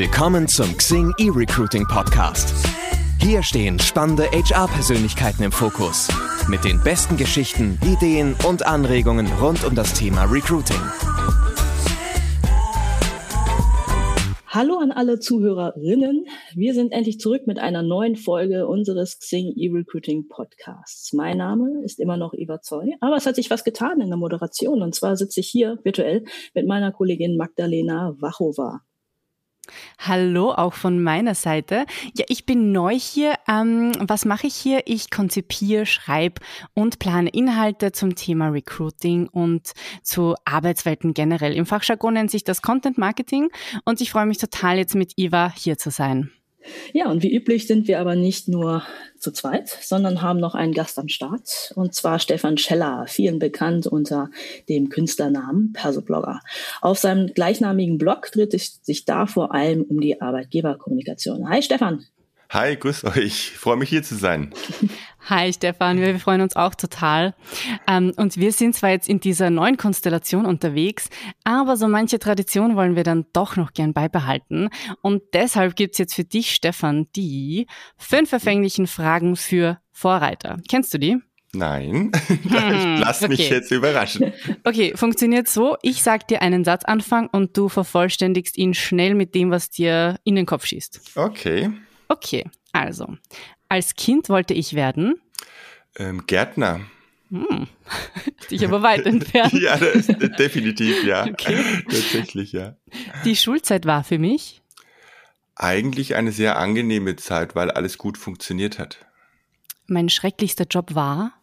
Willkommen zum Xing eRecruiting Podcast. Hier stehen spannende HR-Persönlichkeiten im Fokus. Mit den besten Geschichten, Ideen und Anregungen rund um das Thema Recruiting. Hallo an alle Zuhörerinnen. Wir sind endlich zurück mit einer neuen Folge unseres Xing eRecruiting Podcasts. Mein Name ist immer noch Eva Zoy, aber es hat sich was getan in der Moderation. Und zwar sitze ich hier virtuell mit meiner Kollegin Magdalena Wachova. Hallo, auch von meiner Seite. Ja, ich bin neu hier. Ähm, was mache ich hier? Ich konzipiere, schreibe und plane Inhalte zum Thema Recruiting und zu Arbeitswelten generell. Im Fachjargon nennt sich das Content Marketing und ich freue mich total, jetzt mit Eva hier zu sein. Ja, und wie üblich sind wir aber nicht nur zu zweit, sondern haben noch einen Gast am Start, und zwar Stefan Scheller, vielen bekannt unter dem Künstlernamen Persoblogger. Auf seinem gleichnamigen Blog dreht es sich da vor allem um die Arbeitgeberkommunikation. Hi Stefan. Hi, grüß euch. Ich freue mich hier zu sein. Hi Stefan, wir freuen uns auch total. Ähm, und wir sind zwar jetzt in dieser neuen Konstellation unterwegs, aber so manche Tradition wollen wir dann doch noch gern beibehalten. Und deshalb gibt's jetzt für dich, Stefan, die fünf verfänglichen Fragen für Vorreiter. Kennst du die? Nein, hm, lass mich okay. jetzt überraschen. Okay, funktioniert so. Ich sag dir einen Satzanfang und du vervollständigst ihn schnell mit dem, was dir in den Kopf schießt. Okay. Okay, also, als Kind wollte ich werden? Ähm, Gärtner. Hm. Dich aber weit entfernt. ja, das, definitiv, ja. Okay. Tatsächlich, ja. Die Schulzeit war für mich? Eigentlich eine sehr angenehme Zeit, weil alles gut funktioniert hat. Mein schrecklichster Job war?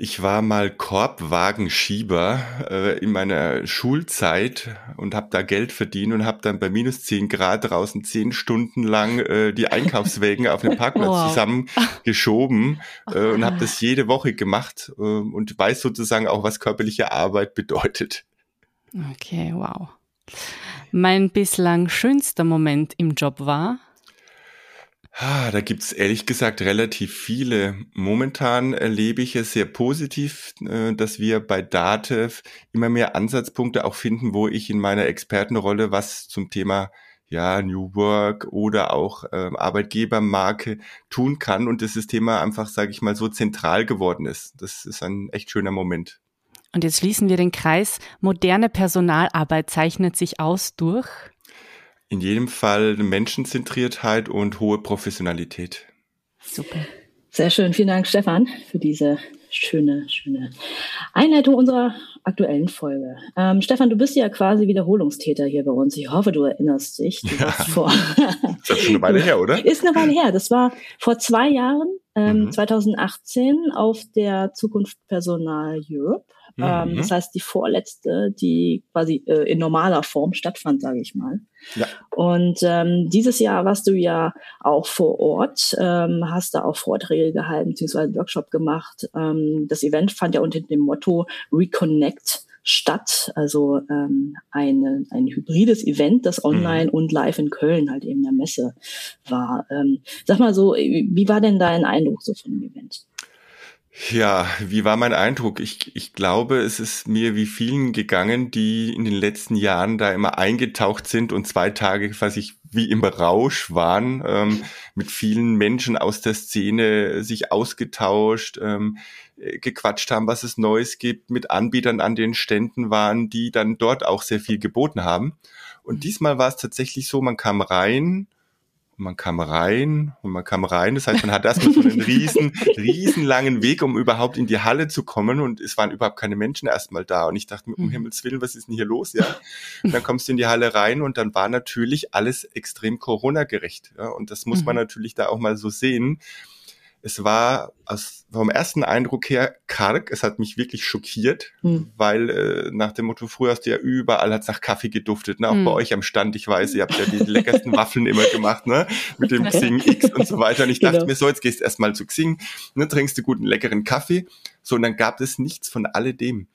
Ich war mal Korbwagenschieber äh, in meiner Schulzeit und habe da Geld verdient und habe dann bei minus zehn Grad draußen zehn Stunden lang äh, die Einkaufswägen auf dem Parkplatz wow. zusammengeschoben äh, und habe das jede Woche gemacht äh, und weiß sozusagen auch, was körperliche Arbeit bedeutet. Okay, wow. Mein bislang schönster Moment im Job war? Ah, da gibt's ehrlich gesagt relativ viele. Momentan erlebe ich es sehr positiv, äh, dass wir bei Datev immer mehr Ansatzpunkte auch finden, wo ich in meiner Expertenrolle was zum Thema ja, New Work oder auch äh, Arbeitgebermarke tun kann und das Thema einfach, sage ich mal, so zentral geworden ist. Das ist ein echt schöner Moment. Und jetzt schließen wir den Kreis. Moderne Personalarbeit zeichnet sich aus durch in jedem Fall Menschenzentriertheit und hohe Professionalität. Super. Sehr schön. Vielen Dank, Stefan, für diese schöne, schöne Einleitung unserer aktuellen Folge. Ähm, Stefan, du bist ja quasi Wiederholungstäter hier bei uns. Ich hoffe, du erinnerst dich. Du ja. Vor ist das schon eine Weile her, oder? Ist eine Weile her. Das war vor zwei Jahren, ähm, mhm. 2018, auf der Zukunft Personal Europe. Ähm, mhm. das heißt, die vorletzte, die quasi äh, in normaler Form stattfand, sage ich mal. Ja. Und ähm, dieses Jahr warst du ja auch vor Ort, ähm, hast da auch Vorträge gehalten, beziehungsweise Workshop gemacht. Ähm, das Event fand ja unter dem Motto Reconnect statt, also ähm, eine, ein hybrides Event, das mhm. online mhm. und live in Köln halt eben der Messe war. Ähm, sag mal so, wie war denn dein Eindruck so von dem Event? Ja, wie war mein Eindruck? Ich, ich glaube, es ist mir wie vielen gegangen, die in den letzten Jahren da immer eingetaucht sind und zwei Tage quasi wie im Rausch waren, ähm, mit vielen Menschen aus der Szene sich ausgetauscht, ähm, gequatscht haben, was es Neues gibt, mit Anbietern an den Ständen waren, die dann dort auch sehr viel geboten haben. Und mhm. diesmal war es tatsächlich so, man kam rein, und man kam rein und man kam rein. Das heißt, man hat erstmal so einen riesen, riesen langen Weg, um überhaupt in die Halle zu kommen. Und es waren überhaupt keine Menschen erstmal da. Und ich dachte mir, um mhm. Himmels Willen, was ist denn hier los? Ja. Und dann kommst du in die Halle rein und dann war natürlich alles extrem Corona-gerecht. Ja. Und das muss man mhm. natürlich da auch mal so sehen es war aus, vom ersten Eindruck her karg. Es hat mich wirklich schockiert, hm. weil äh, nach dem Motto, früher hast du ja überall hat's nach Kaffee geduftet, ne? auch hm. bei euch am Stand. Ich weiß, ihr habt ja die leckersten Waffeln immer gemacht, ne? mit dem Xing X und so weiter. Und ich dachte genau. mir so, jetzt gehst du erstmal zu Xing, ne? trinkst du guten leckeren Kaffee. So, und dann gab es nichts von alledem.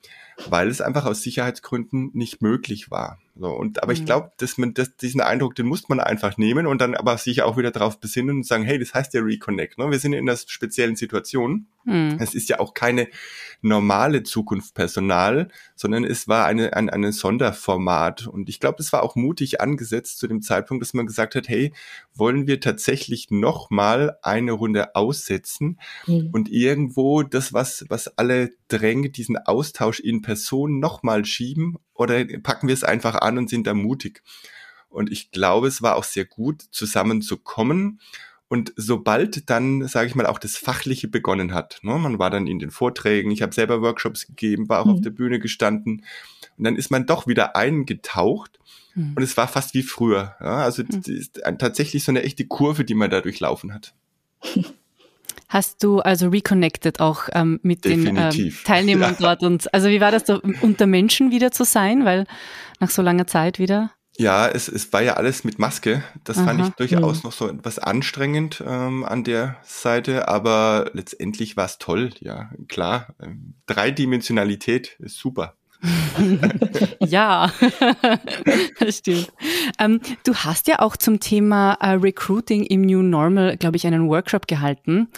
weil es einfach aus Sicherheitsgründen nicht möglich war. So, und, aber mhm. ich glaube, dass man das, diesen Eindruck, den muss man einfach nehmen und dann aber sich auch wieder darauf besinnen und sagen, hey, das heißt ja Reconnect. Ne? Wir sind in einer speziellen Situation. Mhm. Es ist ja auch keine normale Zukunft Personal, sondern es war eine, ein, eine Sonderformat. Und ich glaube, es war auch mutig angesetzt zu dem Zeitpunkt, dass man gesagt hat, hey, wollen wir tatsächlich nochmal eine Runde aussetzen mhm. und irgendwo das, was, was alle drängt, diesen Austausch in Person nochmal schieben oder packen wir es einfach an und sind da mutig? Und ich glaube, es war auch sehr gut, zusammenzukommen. Und sobald dann, sage ich mal, auch das Fachliche begonnen hat, ne, man war dann in den Vorträgen, ich habe selber Workshops gegeben, war auch mhm. auf der Bühne gestanden und dann ist man doch wieder eingetaucht mhm. und es war fast wie früher. Ja, also mhm. ist tatsächlich so eine echte Kurve, die man da durchlaufen hat. Hast du also reconnected auch ähm, mit Definitiv. den ähm, Teilnehmern ja. dort und also wie war das da unter Menschen wieder zu sein, weil nach so langer Zeit wieder? Ja, es, es war ja alles mit Maske. Das Aha. fand ich durchaus mhm. noch so etwas anstrengend ähm, an der Seite, aber letztendlich war es toll, ja, klar. Ähm, Dreidimensionalität ist super. ja, stimmt. Ähm, du hast ja auch zum Thema äh, Recruiting im New Normal, glaube ich, einen Workshop gehalten.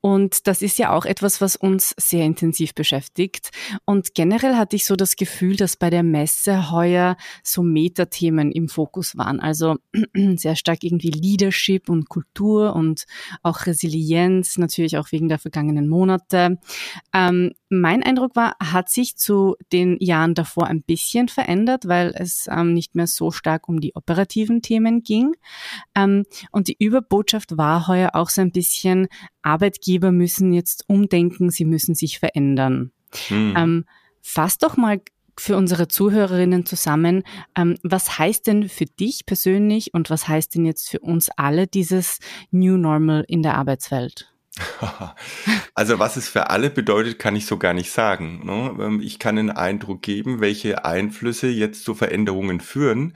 Und das ist ja auch etwas, was uns sehr intensiv beschäftigt. Und generell hatte ich so das Gefühl, dass bei der Messe heuer so Metathemen im Fokus waren. Also sehr stark irgendwie Leadership und Kultur und auch Resilienz, natürlich auch wegen der vergangenen Monate. Ähm, mein Eindruck war, hat sich zu den Jahren davor ein bisschen verändert, weil es ähm, nicht mehr so stark um die operativen Themen ging. Ähm, und die Überbotschaft war heuer auch so ein bisschen, Arbeitgeber müssen jetzt umdenken, sie müssen sich verändern. Hm. Ähm, fass doch mal für unsere Zuhörerinnen zusammen, ähm, was heißt denn für dich persönlich und was heißt denn jetzt für uns alle dieses New Normal in der Arbeitswelt? Also was es für alle bedeutet, kann ich so gar nicht sagen. Ne? Ähm, ich kann einen Eindruck geben, welche Einflüsse jetzt zu Veränderungen führen.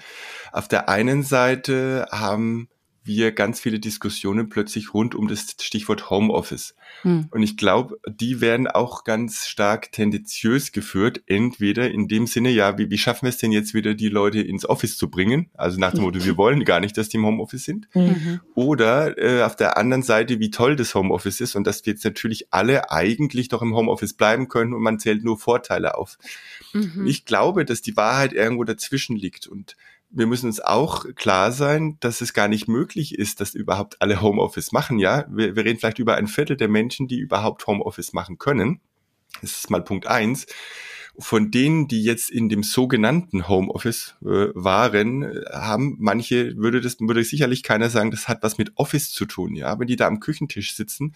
Auf der einen Seite haben wir ganz viele Diskussionen plötzlich rund um das Stichwort Homeoffice. Hm. Und ich glaube, die werden auch ganz stark tendenziös geführt. Entweder in dem Sinne, ja, wie, wie schaffen wir es denn jetzt wieder, die Leute ins Office zu bringen? Also nach dem Motto, wir wollen gar nicht, dass die im Homeoffice sind. Mhm. Oder äh, auf der anderen Seite, wie toll das Homeoffice ist und dass wir jetzt natürlich alle eigentlich doch im Homeoffice bleiben können und man zählt nur Vorteile auf. Mhm. Ich glaube, dass die Wahrheit irgendwo dazwischen liegt und wir müssen uns auch klar sein, dass es gar nicht möglich ist, dass überhaupt alle Homeoffice machen, ja. Wir, wir reden vielleicht über ein Viertel der Menschen, die überhaupt Homeoffice machen können. Das ist mal Punkt eins von denen, die jetzt in dem sogenannten Homeoffice äh, waren, haben manche, würde das, würde sicherlich keiner sagen, das hat was mit Office zu tun, ja. Wenn die da am Küchentisch sitzen,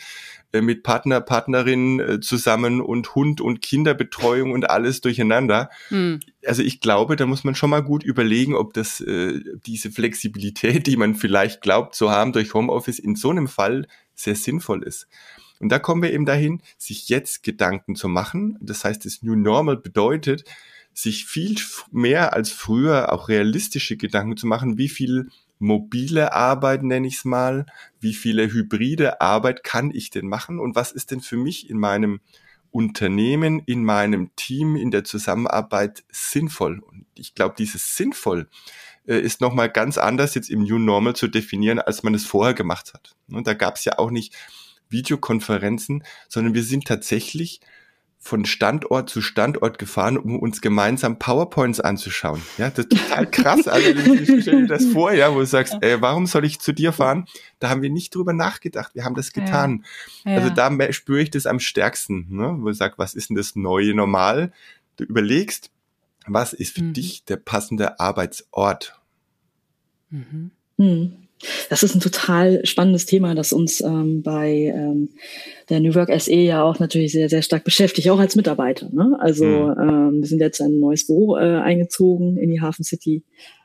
äh, mit Partner, Partnerin äh, zusammen und Hund und Kinderbetreuung und alles durcheinander. Hm. Also ich glaube, da muss man schon mal gut überlegen, ob das, äh, diese Flexibilität, die man vielleicht glaubt zu haben durch Homeoffice in so einem Fall sehr sinnvoll ist. Und da kommen wir eben dahin, sich jetzt Gedanken zu machen. Das heißt, das New Normal bedeutet, sich viel mehr als früher auch realistische Gedanken zu machen, wie viel mobile Arbeit nenne ich es mal, wie viele hybride Arbeit kann ich denn machen und was ist denn für mich in meinem Unternehmen, in meinem Team, in der Zusammenarbeit sinnvoll. Und ich glaube, dieses sinnvoll äh, ist nochmal ganz anders jetzt im New Normal zu definieren, als man es vorher gemacht hat. Und da gab es ja auch nicht Videokonferenzen, sondern wir sind tatsächlich von Standort zu Standort gefahren, um uns gemeinsam PowerPoints anzuschauen. Ja, das ist total krass. Also, ich stell dir das vor, ja, wo du sagst, äh, warum soll ich zu dir fahren? Da haben wir nicht drüber nachgedacht. Wir haben das getan. Ja. Ja. Also da spüre ich das am stärksten, ne? wo du sagst, was ist denn das neue Normal? Du überlegst, was ist für mhm. dich der passende Arbeitsort? Mhm. Mhm. Das ist ein total spannendes Thema, das uns ähm, bei ähm, der New Work SE ja auch natürlich sehr, sehr stark beschäftigt, auch als Mitarbeiter. Ne? Also mhm. ähm, wir sind jetzt in ein neues Büro äh, eingezogen in die Hafen City,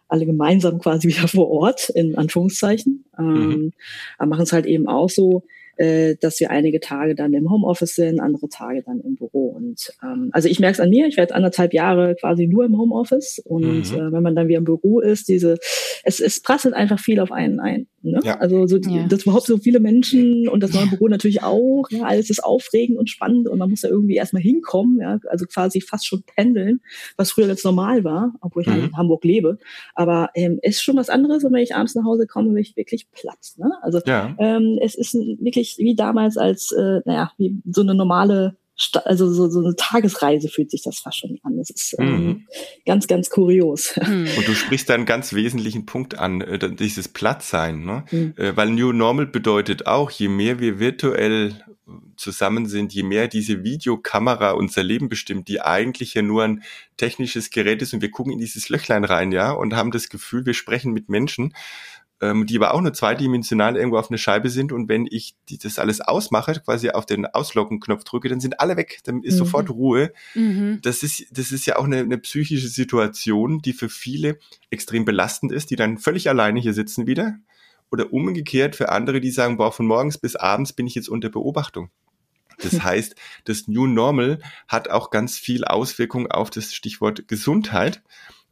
alle gemeinsam quasi wieder vor Ort, in Anführungszeichen. Ähm, mhm. Aber machen es halt eben auch so, äh, dass wir einige Tage dann im Homeoffice sind, andere Tage dann im Büro. Und ähm, also ich merke es an mir, ich werde anderthalb Jahre quasi nur im Homeoffice und mhm. äh, wenn man dann wieder im Büro ist, diese, es, es prasselt einfach viel auf einen ein. Ne? Ja. Also so, ja. dass überhaupt so viele Menschen und das neue Büro natürlich auch, ja, alles ist aufregend und spannend und man muss da irgendwie erstmal hinkommen, ja, also quasi fast schon pendeln, was früher ganz normal war, obwohl ich mhm. in Hamburg lebe. Aber ähm, ist schon was anderes, wenn ich abends nach Hause komme, bin ich wirklich Platz. Ne? Also ja. ähm, es ist wirklich wie damals als, äh, naja, wie so eine normale also so, so eine Tagesreise fühlt sich das fast schon an. Das ist ähm, mhm. ganz, ganz kurios. Mhm. Und du sprichst da einen ganz wesentlichen Punkt an, äh, dieses Plattsein. Ne? Mhm. Äh, weil New Normal bedeutet auch, je mehr wir virtuell zusammen sind, je mehr diese Videokamera unser Leben bestimmt, die eigentlich ja nur ein technisches Gerät ist und wir gucken in dieses Löchlein rein, ja, und haben das Gefühl, wir sprechen mit Menschen, ähm, die aber auch nur zweidimensional irgendwo auf eine Scheibe sind. Und wenn ich die, das alles ausmache, quasi auf den Ausloggen-Knopf drücke, dann sind alle weg, dann ist mhm. sofort Ruhe. Mhm. Das ist, das ist ja auch eine, eine psychische Situation, die für viele extrem belastend ist, die dann völlig alleine hier sitzen wieder. Oder umgekehrt für andere, die sagen, boah, von morgens bis abends bin ich jetzt unter Beobachtung. Das heißt, das New Normal hat auch ganz viel Auswirkung auf das Stichwort Gesundheit.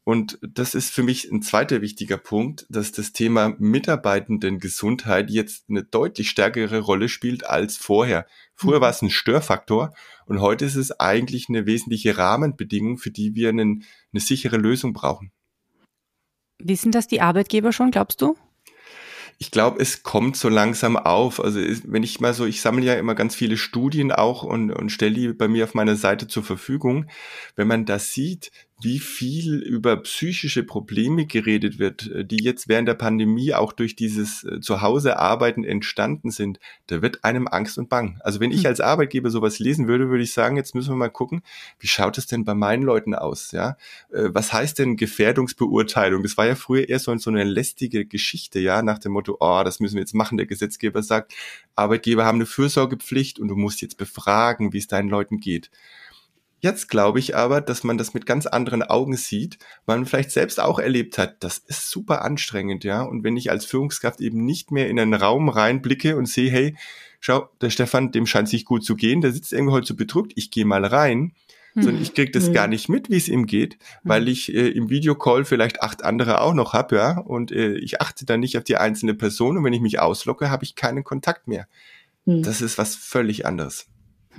Und das ist für mich ein zweiter wichtiger Punkt, dass das Thema Mitarbeitendengesundheit jetzt eine deutlich stärkere Rolle spielt als vorher. Früher mhm. war es ein Störfaktor und heute ist es eigentlich eine wesentliche Rahmenbedingung, für die wir einen, eine sichere Lösung brauchen. Wissen das die Arbeitgeber schon, glaubst du? ich glaube, es kommt so langsam auf. Also wenn ich mal so, ich sammle ja immer ganz viele Studien auch und, und stelle die bei mir auf meiner Seite zur Verfügung. Wenn man das sieht, wie viel über psychische Probleme geredet wird, äh, die jetzt während der Pandemie auch durch dieses äh, Zuhause-Arbeiten entstanden sind, da wird einem Angst und Bang. Also wenn ich hm. als Arbeitgeber sowas lesen würde, würde ich sagen, jetzt müssen wir mal gucken, wie schaut es denn bei meinen Leuten aus? Ja, äh, was heißt denn Gefährdungsbeurteilung? Das war ja früher eher so, so eine lästige Geschichte, ja, nach dem Motto, oh, das müssen wir jetzt machen. Der Gesetzgeber sagt, Arbeitgeber haben eine Fürsorgepflicht und du musst jetzt befragen, wie es deinen Leuten geht. Jetzt glaube ich aber, dass man das mit ganz anderen Augen sieht, weil man vielleicht selbst auch erlebt hat, das ist super anstrengend, ja. Und wenn ich als Führungskraft eben nicht mehr in einen Raum reinblicke und sehe, hey, schau, der Stefan, dem scheint sich gut zu gehen, der sitzt irgendwie heute so bedrückt, ich gehe mal rein, hm. sondern ich kriege das hm. gar nicht mit, wie es ihm geht, hm. weil ich äh, im Videocall vielleicht acht andere auch noch hab, ja, und äh, ich achte dann nicht auf die einzelne Person und wenn ich mich auslocke, habe ich keinen Kontakt mehr. Hm. Das ist was völlig anderes.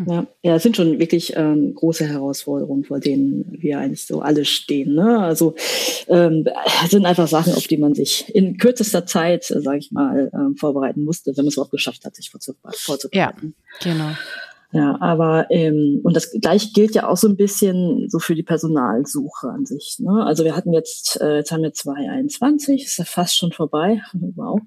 Ja, ja, es sind schon wirklich ähm, große Herausforderungen, vor denen wir eigentlich so alle stehen. Ne? Also ähm, sind einfach Sachen, auf die man sich in kürzester Zeit, äh, sage ich mal, ähm, vorbereiten musste, wenn man es auch geschafft hat, sich vorzubereiten. Ja, genau. Ja, aber ähm, und das gleiche gilt ja auch so ein bisschen so für die Personalsuche an sich. Ne? Also wir hatten jetzt, äh, jetzt haben wir 2021, ist ja fast schon vorbei, wow.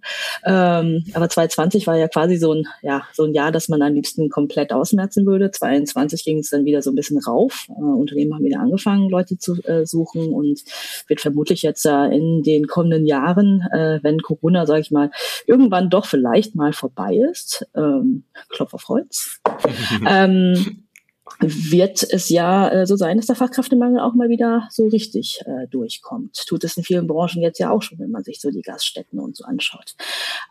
Ähm, aber 2020 war ja quasi so ein, ja, so ein Jahr, das man am liebsten komplett ausmerzen würde. 2022 ging es dann wieder so ein bisschen rauf. Äh, Unternehmen haben wieder angefangen, Leute zu äh, suchen und wird vermutlich jetzt ja äh, in den kommenden Jahren, äh, wenn Corona, sage ich mal, irgendwann doch vielleicht mal vorbei ist, ähm, Klopf auf Holz. ähm, wird es ja äh, so sein, dass der Fachkräftemangel auch mal wieder so richtig äh, durchkommt. Tut es in vielen Branchen jetzt ja auch schon, wenn man sich so die Gaststätten und so anschaut.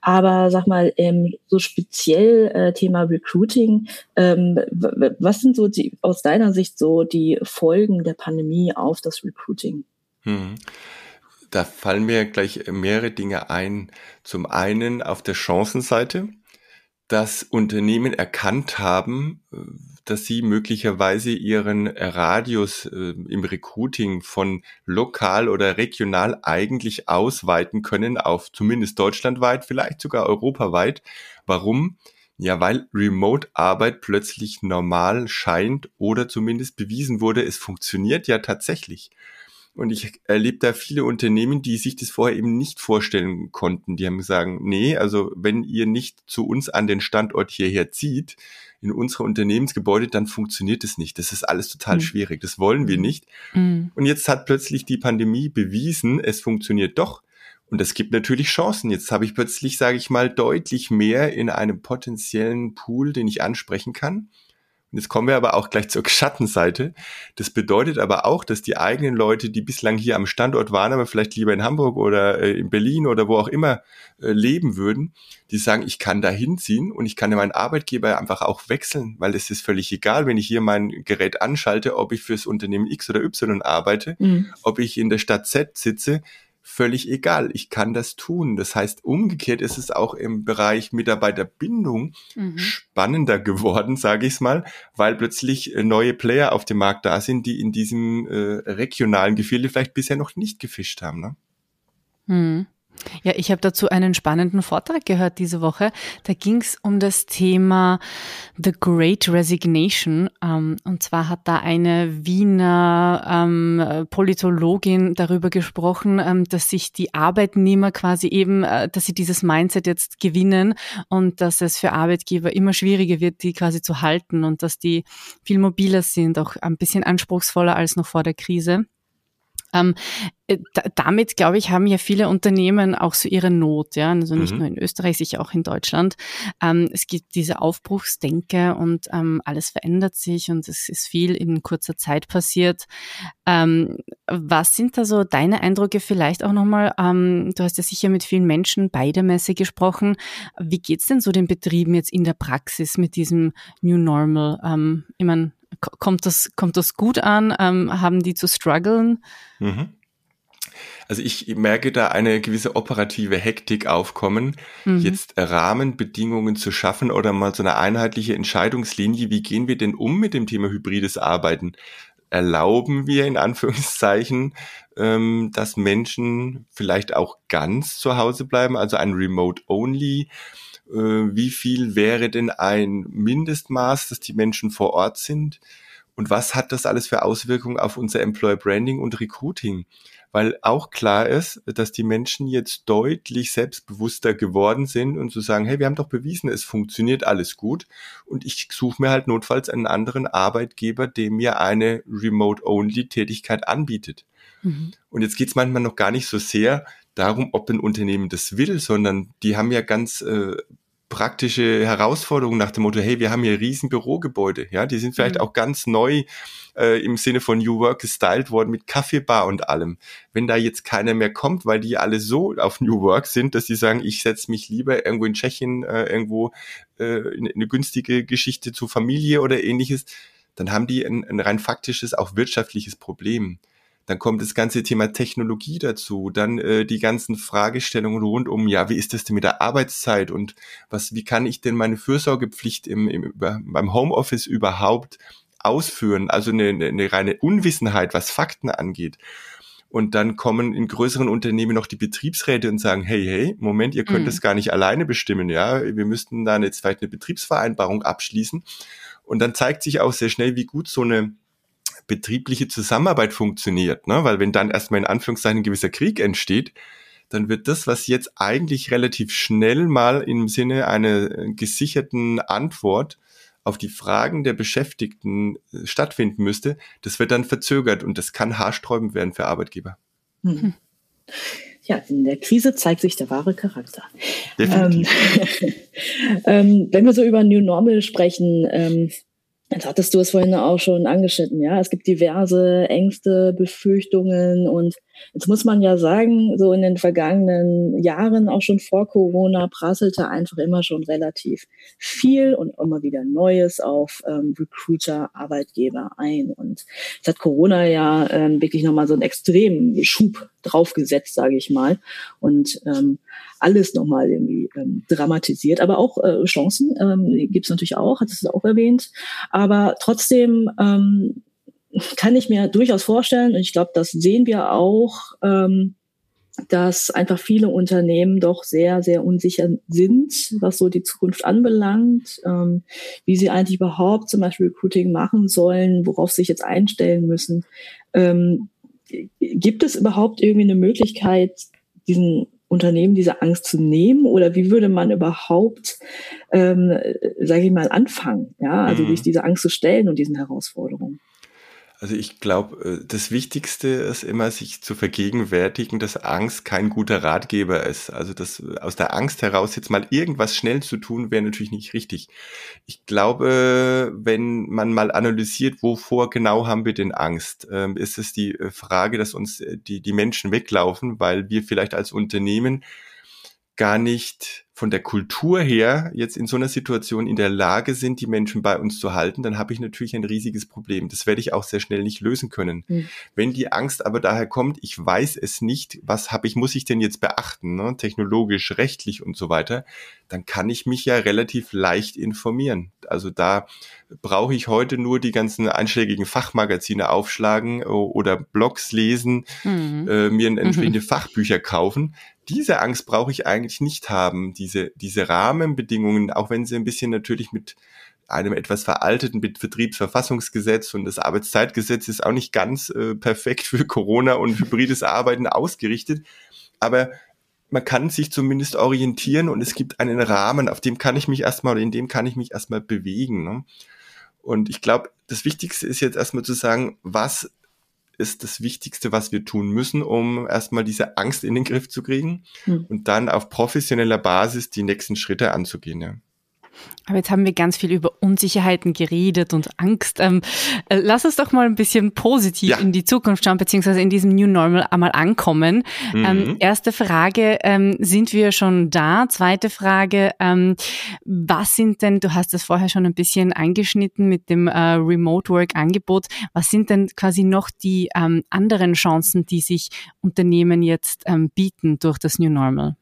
Aber sag mal, ähm, so speziell äh, Thema Recruiting, ähm, was sind so die aus deiner Sicht so die Folgen der Pandemie auf das Recruiting? Hm. Da fallen mir gleich mehrere Dinge ein. Zum einen auf der Chancenseite dass Unternehmen erkannt haben, äh, dass sie möglicherweise ihren Radius äh, im Recruiting von lokal oder regional eigentlich ausweiten können auf zumindest deutschlandweit, vielleicht sogar europaweit. Warum? Ja, weil Remote-Arbeit plötzlich normal scheint oder zumindest bewiesen wurde, es funktioniert ja tatsächlich. Und ich erlebe da viele Unternehmen, die sich das vorher eben nicht vorstellen konnten. Die haben gesagt, nee, also wenn ihr nicht zu uns an den Standort hierher zieht, in unsere Unternehmensgebäude, dann funktioniert es nicht. Das ist alles total mhm. schwierig. Das wollen wir nicht. Mhm. Und jetzt hat plötzlich die Pandemie bewiesen, es funktioniert doch. Und das gibt natürlich Chancen. Jetzt habe ich plötzlich, sage ich mal, deutlich mehr in einem potenziellen Pool, den ich ansprechen kann. Und jetzt kommen wir aber auch gleich zur Schattenseite. Das bedeutet aber auch, dass die eigenen Leute, die bislang hier am Standort waren, aber vielleicht lieber in Hamburg oder äh, in Berlin oder wo auch immer äh, leben würden, die sagen, ich kann da hinziehen und ich kann ja meinen Arbeitgeber einfach auch wechseln, weil es ist völlig egal, wenn ich hier mein Gerät anschalte, ob ich fürs Unternehmen X oder Y arbeite, mhm. ob ich in der Stadt Z sitze völlig egal. Ich kann das tun. Das heißt, umgekehrt ist es auch im Bereich Mitarbeiterbindung mhm. spannender geworden, sage ich es mal, weil plötzlich äh, neue Player auf dem Markt da sind, die in diesem äh, regionalen Gefilde vielleicht bisher noch nicht gefischt haben. Ne? Mhm. Ja, ich habe dazu einen spannenden Vortrag gehört diese Woche. Da ging es um das Thema The Great Resignation. Ähm, und zwar hat da eine Wiener ähm, Politologin darüber gesprochen, ähm, dass sich die Arbeitnehmer quasi eben, äh, dass sie dieses Mindset jetzt gewinnen und dass es für Arbeitgeber immer schwieriger wird, die quasi zu halten und dass die viel mobiler sind, auch ein bisschen anspruchsvoller als noch vor der Krise. Ähm, äh, damit, glaube ich, haben ja viele Unternehmen auch so ihre Not, ja, also nicht mhm. nur in Österreich, sicher auch in Deutschland. Ähm, es gibt diese Aufbruchsdenke und ähm, alles verändert sich und es ist viel in kurzer Zeit passiert. Ähm, was sind da so deine Eindrücke vielleicht auch nochmal? Ähm, du hast ja sicher mit vielen Menschen bei der Messe gesprochen. Wie geht's denn so den Betrieben jetzt in der Praxis mit diesem New Normal? Ähm, ich meine, kommt das, kommt das gut an? Ähm, haben die zu strugglen? Mhm. Also ich merke da eine gewisse operative Hektik aufkommen, mhm. jetzt Rahmenbedingungen zu schaffen oder mal so eine einheitliche Entscheidungslinie. Wie gehen wir denn um mit dem Thema hybrides Arbeiten? Erlauben wir in Anführungszeichen, ähm, dass Menschen vielleicht auch ganz zu Hause bleiben, also ein Remote-Only? Äh, wie viel wäre denn ein Mindestmaß, dass die Menschen vor Ort sind? Und was hat das alles für Auswirkungen auf unser Employer Branding und Recruiting? Weil auch klar ist, dass die Menschen jetzt deutlich selbstbewusster geworden sind und zu sagen, hey, wir haben doch bewiesen, es funktioniert alles gut und ich suche mir halt notfalls einen anderen Arbeitgeber, der mir eine Remote-Only-Tätigkeit anbietet. Mhm. Und jetzt geht's manchmal noch gar nicht so sehr darum, ob ein Unternehmen das will, sondern die haben ja ganz äh, praktische Herausforderungen nach dem Motto, hey, wir haben hier riesen Bürogebäude, ja, die sind vielleicht mhm. auch ganz neu äh, im Sinne von New Work gestylt worden mit Kaffeebar und allem. Wenn da jetzt keiner mehr kommt, weil die alle so auf New Work sind, dass sie sagen, ich setze mich lieber irgendwo in Tschechien, äh, irgendwo äh, in, in eine günstige Geschichte zur Familie oder ähnliches, dann haben die ein, ein rein faktisches, auch wirtschaftliches Problem. Dann kommt das ganze Thema Technologie dazu, dann äh, die ganzen Fragestellungen rund um, ja, wie ist das denn mit der Arbeitszeit und was, wie kann ich denn meine Fürsorgepflicht im, im, beim Homeoffice überhaupt ausführen? Also eine, eine reine Unwissenheit, was Fakten angeht. Und dann kommen in größeren Unternehmen noch die Betriebsräte und sagen, hey, hey, Moment, ihr könnt mhm. das gar nicht alleine bestimmen, ja. Wir müssten dann jetzt vielleicht eine Betriebsvereinbarung abschließen. Und dann zeigt sich auch sehr schnell, wie gut so eine betriebliche Zusammenarbeit funktioniert. Ne? Weil wenn dann erstmal in Anführungszeichen ein gewisser Krieg entsteht, dann wird das, was jetzt eigentlich relativ schnell mal im Sinne einer gesicherten Antwort auf die Fragen der Beschäftigten äh, stattfinden müsste, das wird dann verzögert und das kann haarsträubend werden für Arbeitgeber. Hm. Ja, in der Krise zeigt sich der wahre Charakter. Ähm, ähm, wenn wir so über New Normal sprechen, ähm, Jetzt hattest du es vorhin auch schon angeschnitten, ja. Es gibt diverse Ängste, Befürchtungen und jetzt muss man ja sagen, so in den vergangenen Jahren, auch schon vor Corona, prasselte einfach immer schon relativ viel und immer wieder Neues auf ähm, Recruiter, Arbeitgeber ein. Und jetzt hat Corona ja ähm, wirklich nochmal so einen extremen Schub draufgesetzt, sage ich mal. Und ähm, alles nochmal irgendwie ähm, dramatisiert. Aber auch äh, Chancen ähm, gibt es natürlich auch, hat es auch erwähnt. Aber trotzdem ähm, kann ich mir durchaus vorstellen, und ich glaube, das sehen wir auch, ähm, dass einfach viele Unternehmen doch sehr, sehr unsicher sind, was so die Zukunft anbelangt, ähm, wie sie eigentlich überhaupt zum Beispiel Recruiting machen sollen, worauf sie sich jetzt einstellen müssen. Ähm, gibt es überhaupt irgendwie eine Möglichkeit, diesen Unternehmen diese Angst zu nehmen oder wie würde man überhaupt, ähm, sage ich mal, anfangen, ja, also mhm. sich diese Angst zu stellen und diesen Herausforderungen? Also ich glaube, äh, das Wichtigste ist immer, sich zu vergegenwärtigen, dass Angst kein guter Ratgeber ist. Also das aus der Angst heraus jetzt mal irgendwas schnell zu tun, wäre natürlich nicht richtig. Ich glaube, wenn man mal analysiert, wovor genau haben wir denn Angst, ähm, ist es die äh, Frage, dass uns äh, die, die Menschen weglaufen, weil wir vielleicht als Unternehmen gar nicht von der Kultur her jetzt in so einer Situation in der Lage sind, die Menschen bei uns zu halten, dann habe ich natürlich ein riesiges Problem. Das werde ich auch sehr schnell nicht lösen können. Mhm. Wenn die Angst aber daher kommt, ich weiß es nicht, was habe ich, muss ich denn jetzt beachten, ne? technologisch, rechtlich und so weiter, dann kann ich mich ja relativ leicht informieren. Also da brauche ich heute nur die ganzen einschlägigen Fachmagazine aufschlagen oder Blogs lesen, mhm. äh, mir entsprechende mhm. Fachbücher kaufen diese Angst brauche ich eigentlich nicht haben, diese, diese Rahmenbedingungen, auch wenn sie ein bisschen natürlich mit einem etwas veralteten Betriebsverfassungsgesetz und das Arbeitszeitgesetz ist auch nicht ganz äh, perfekt für Corona und hybrides Arbeiten ausgerichtet, aber man kann sich zumindest orientieren und es gibt einen Rahmen, auf dem kann ich mich erstmal oder in dem kann ich mich erstmal bewegen. Ne? Und ich glaube, das Wichtigste ist jetzt erstmal zu sagen, was ist das Wichtigste, was wir tun müssen, um erstmal diese Angst in den Griff zu kriegen mhm. und dann auf professioneller Basis die nächsten Schritte anzugehen. Ja. Aber jetzt haben wir ganz viel über Unsicherheiten geredet und Angst. Ähm, äh, lass uns doch mal ein bisschen positiv ja. in die Zukunft schauen, beziehungsweise in diesem New Normal einmal ankommen. Mhm. Ähm, erste Frage, ähm, sind wir schon da? Zweite Frage, ähm, was sind denn, du hast das vorher schon ein bisschen eingeschnitten mit dem äh, Remote Work Angebot, was sind denn quasi noch die ähm, anderen Chancen, die sich Unternehmen jetzt ähm, bieten durch das New Normal?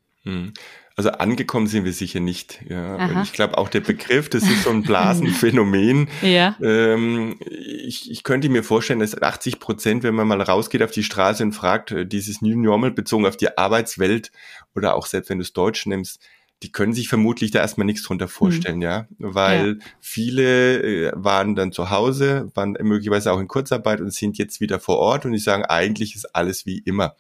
Also angekommen sind wir sicher nicht. Ja. Ich glaube auch der Begriff, das ist so ein Blasenphänomen. ja. Ähm, ich, ich könnte mir vorstellen, dass 80 Prozent, wenn man mal rausgeht auf die Straße und fragt, äh, dieses New Normal bezogen auf die Arbeitswelt oder auch selbst wenn du es Deutsch nimmst, die können sich vermutlich da erstmal nichts drunter vorstellen, mhm. ja, weil ja. viele äh, waren dann zu Hause, waren möglicherweise auch in Kurzarbeit und sind jetzt wieder vor Ort und die sagen, eigentlich ist alles wie immer.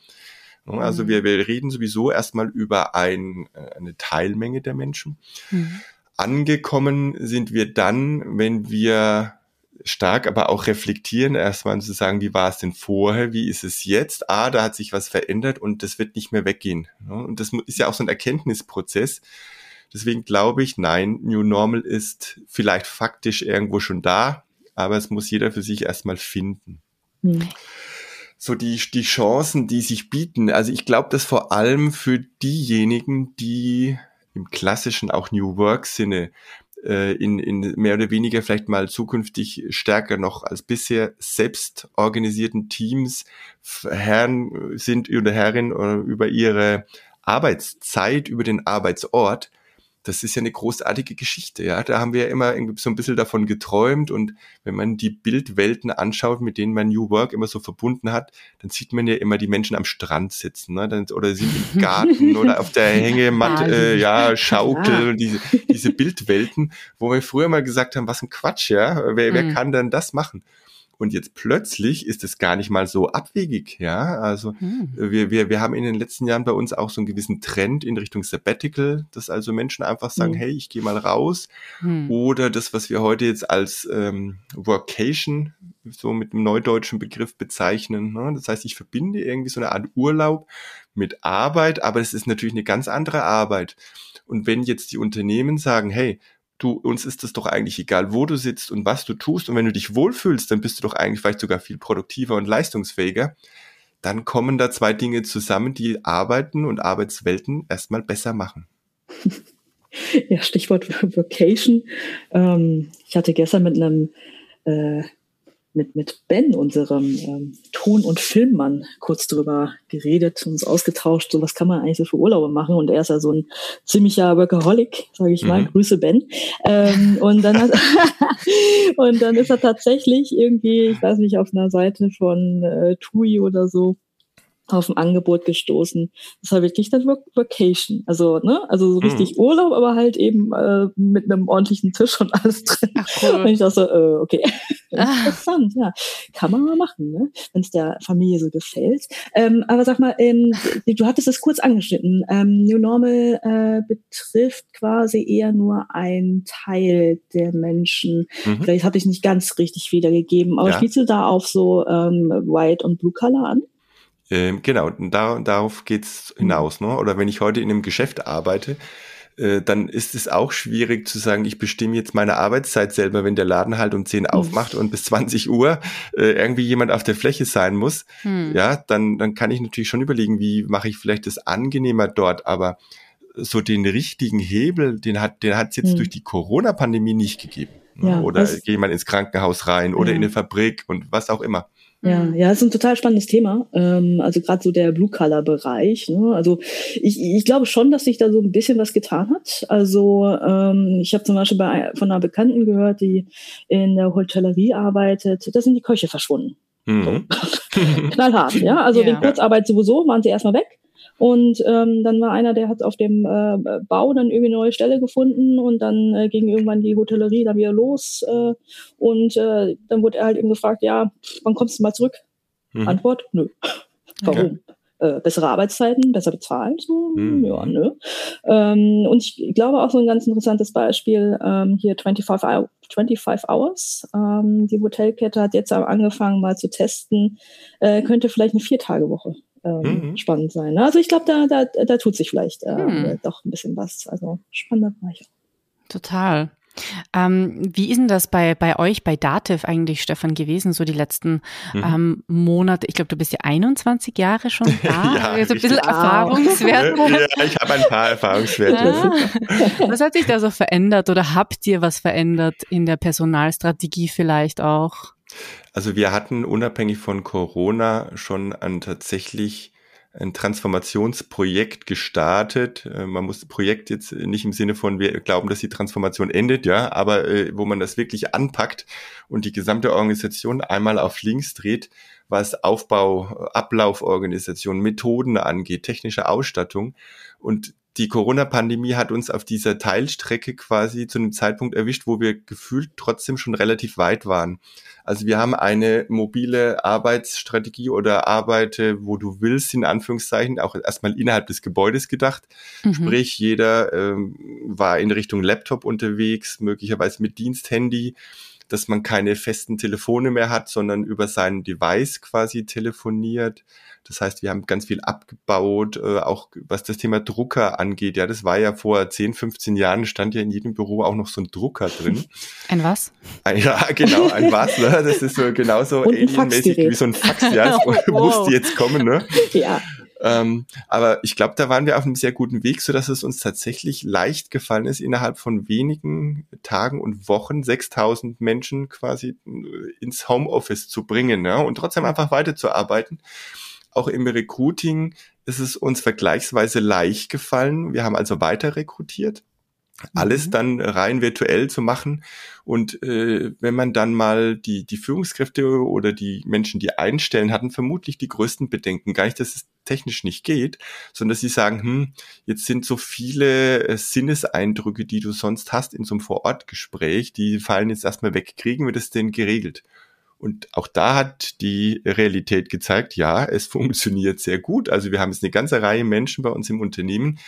Also wir, wir reden sowieso erstmal über ein, äh, eine Teilmenge der Menschen. Mhm. Angekommen sind wir dann, wenn wir stark aber auch reflektieren, erstmal zu sagen, wie war es denn vorher, wie ist es jetzt? Ah, da hat sich was verändert und das wird nicht mehr weggehen. Und das ist ja auch so ein Erkenntnisprozess. Deswegen glaube ich, nein, New Normal ist vielleicht faktisch irgendwo schon da, aber es muss jeder für sich erstmal finden. Mhm so die, die Chancen, die sich bieten. Also ich glaube, dass vor allem für diejenigen, die im klassischen auch New Work Sinne äh, in, in mehr oder weniger vielleicht mal zukünftig stärker noch als bisher selbst organisierten Teams Herren sind oder Herrin oder äh, über ihre Arbeitszeit, über den Arbeitsort, das ist ja eine großartige Geschichte, ja. Da haben wir ja immer irgendwie so ein bisschen davon geträumt und wenn man die Bildwelten anschaut, mit denen man New Work immer so verbunden hat, dann sieht man ja immer die Menschen am Strand sitzen, ne? Dann, oder sind im Garten oder auf der Hängematte, äh, ja, Schaukel, diese, diese Bildwelten, wo wir früher mal gesagt haben, was ein Quatsch, ja. Wer, wer mhm. kann denn das machen? Und jetzt plötzlich ist es gar nicht mal so abwegig, ja. Also hm. wir, wir, wir haben in den letzten Jahren bei uns auch so einen gewissen Trend in Richtung Sabbatical, dass also Menschen einfach sagen, hm. hey, ich gehe mal raus. Hm. Oder das, was wir heute jetzt als ähm, Workation, so mit einem neudeutschen Begriff bezeichnen. Ne? Das heißt, ich verbinde irgendwie so eine Art Urlaub mit Arbeit, aber es ist natürlich eine ganz andere Arbeit. Und wenn jetzt die Unternehmen sagen, hey, du, uns ist es doch eigentlich egal, wo du sitzt und was du tust. Und wenn du dich wohlfühlst, dann bist du doch eigentlich vielleicht sogar viel produktiver und leistungsfähiger. Dann kommen da zwei Dinge zusammen, die Arbeiten und Arbeitswelten erstmal besser machen. Ja, Stichwort Vocation. Ähm, ich hatte gestern mit einem äh, mit, mit Ben, unserem ähm, Ton- und Filmmann, kurz drüber geredet, uns ausgetauscht, so was kann man eigentlich so für Urlaube machen. Und er ist ja so ein ziemlicher Workaholic, sage ich mal. Mhm. Grüße Ben. Ähm, und, dann hat, und dann ist er tatsächlich irgendwie, ich weiß nicht, auf einer Seite von äh, TUI oder so auf ein Angebot gestoßen. Das war wirklich das Vacation. Also, ne, also so richtig mhm. Urlaub, aber halt eben äh, mit einem ordentlichen Tisch und alles drin. Ach, cool. Und ich dachte so, äh, okay. Ah. Interessant, ja. Kann man mal machen, ne? wenn es der Familie so gefällt. Ähm, aber sag mal, ähm, du hattest es kurz angeschnitten. Ähm, New Normal äh, betrifft quasi eher nur ein Teil der Menschen. Mhm. Vielleicht habe ich nicht ganz richtig wiedergegeben, aber ja. spielst du da auf so ähm, White und Blue Color an? Ähm, genau, da, darauf geht's hinaus. Ne? Oder wenn ich heute in einem Geschäft arbeite, äh, dann ist es auch schwierig zu sagen, ich bestimme jetzt meine Arbeitszeit selber, wenn der Laden halt um 10 mhm. aufmacht und bis 20 Uhr äh, irgendwie jemand auf der Fläche sein muss. Mhm. Ja, dann, dann kann ich natürlich schon überlegen, wie mache ich vielleicht das angenehmer dort, aber so den richtigen Hebel, den hat, den hat es jetzt mhm. durch die Corona-Pandemie nicht gegeben. Ne? Ja, oder geht jemand ins Krankenhaus rein oder ja. in eine Fabrik und was auch immer. Ja, mhm. ja, ist ein total spannendes Thema. Ähm, also gerade so der Blue-Color-Bereich. Ne? Also ich, ich glaube schon, dass sich da so ein bisschen was getan hat. Also ähm, ich habe zum Beispiel bei, von einer Bekannten gehört, die in der Hotellerie arbeitet, da sind die Köche verschwunden. Mhm. So. Knallhart, ja. Also ja. wegen Kurzarbeit sowieso waren sie erstmal weg. Und ähm, dann war einer, der hat auf dem äh, Bau dann irgendwie eine neue Stelle gefunden und dann äh, ging irgendwann die Hotellerie dann wieder los. Äh, und äh, dann wurde er halt eben gefragt, ja, wann kommst du mal zurück? Mhm. Antwort, nö. Warum? Okay. Äh, bessere Arbeitszeiten, besser bezahlt, so, mhm. ja, nö. Ähm, und ich glaube auch so ein ganz interessantes Beispiel, ähm, hier 25, Hour, 25 Hours. Ähm, die Hotelkette hat jetzt angefangen mal zu testen, äh, könnte vielleicht eine Viertagewoche ähm, mhm. spannend sein. Ne? Also ich glaube, da, da, da tut sich vielleicht äh, mhm. doch ein bisschen was. Also spannender Bereich. Total. Ähm, wie ist denn das bei, bei euch, bei Dativ eigentlich, Stefan, gewesen, so die letzten mhm. ähm, Monate? Ich glaube, du bist ja 21 Jahre schon da. ja, also ein bisschen Erfahrungswerte. ja, ich habe ein paar Erfahrungswerte. Ja. Was hat sich da so verändert oder habt ihr was verändert in der Personalstrategie vielleicht auch? Also wir hatten unabhängig von Corona schon ein tatsächlich ein Transformationsprojekt gestartet. Äh, man muss Projekt jetzt nicht im Sinne von, wir glauben, dass die Transformation endet, ja, aber äh, wo man das wirklich anpackt und die gesamte Organisation einmal auf links dreht, was Aufbau, Ablauforganisation, Methoden angeht, technische Ausstattung. Und die Corona-Pandemie hat uns auf dieser Teilstrecke quasi zu einem Zeitpunkt erwischt, wo wir gefühlt trotzdem schon relativ weit waren. Also wir haben eine mobile Arbeitsstrategie oder Arbeite, wo du willst, in Anführungszeichen, auch erstmal innerhalb des Gebäudes gedacht. Mhm. Sprich, jeder ähm, war in Richtung Laptop unterwegs, möglicherweise mit Diensthandy dass man keine festen Telefone mehr hat, sondern über sein Device quasi telefoniert. Das heißt, wir haben ganz viel abgebaut, äh, auch was das Thema Drucker angeht. Ja, das war ja vor 10, 15 Jahren, stand ja in jedem Büro auch noch so ein Drucker drin. Ein was? Ein, ja, genau, ein was. Ne? Das ist so genauso alienmäßig wie so ein Fax. Ja, das wow. musste jetzt kommen. Ne? Ja. Ähm, aber ich glaube, da waren wir auf einem sehr guten Weg, so dass es uns tatsächlich leicht gefallen ist, innerhalb von wenigen Tagen und Wochen 6000 Menschen quasi äh, ins Homeoffice zu bringen ne? und trotzdem einfach weiterzuarbeiten. Auch im Recruiting ist es uns vergleichsweise leicht gefallen. Wir haben also weiter rekrutiert alles mhm. dann rein virtuell zu machen. Und äh, wenn man dann mal die, die Führungskräfte oder die Menschen, die einstellen, hatten vermutlich die größten Bedenken. Gar nicht, dass es technisch nicht geht, sondern dass sie sagen, hm, jetzt sind so viele äh, Sinneseindrücke, die du sonst hast in so einem Vorortgespräch, die fallen jetzt erstmal weg. Kriegen wir das denn geregelt? Und auch da hat die Realität gezeigt, ja, es funktioniert sehr gut. Also wir haben jetzt eine ganze Reihe Menschen bei uns im Unternehmen,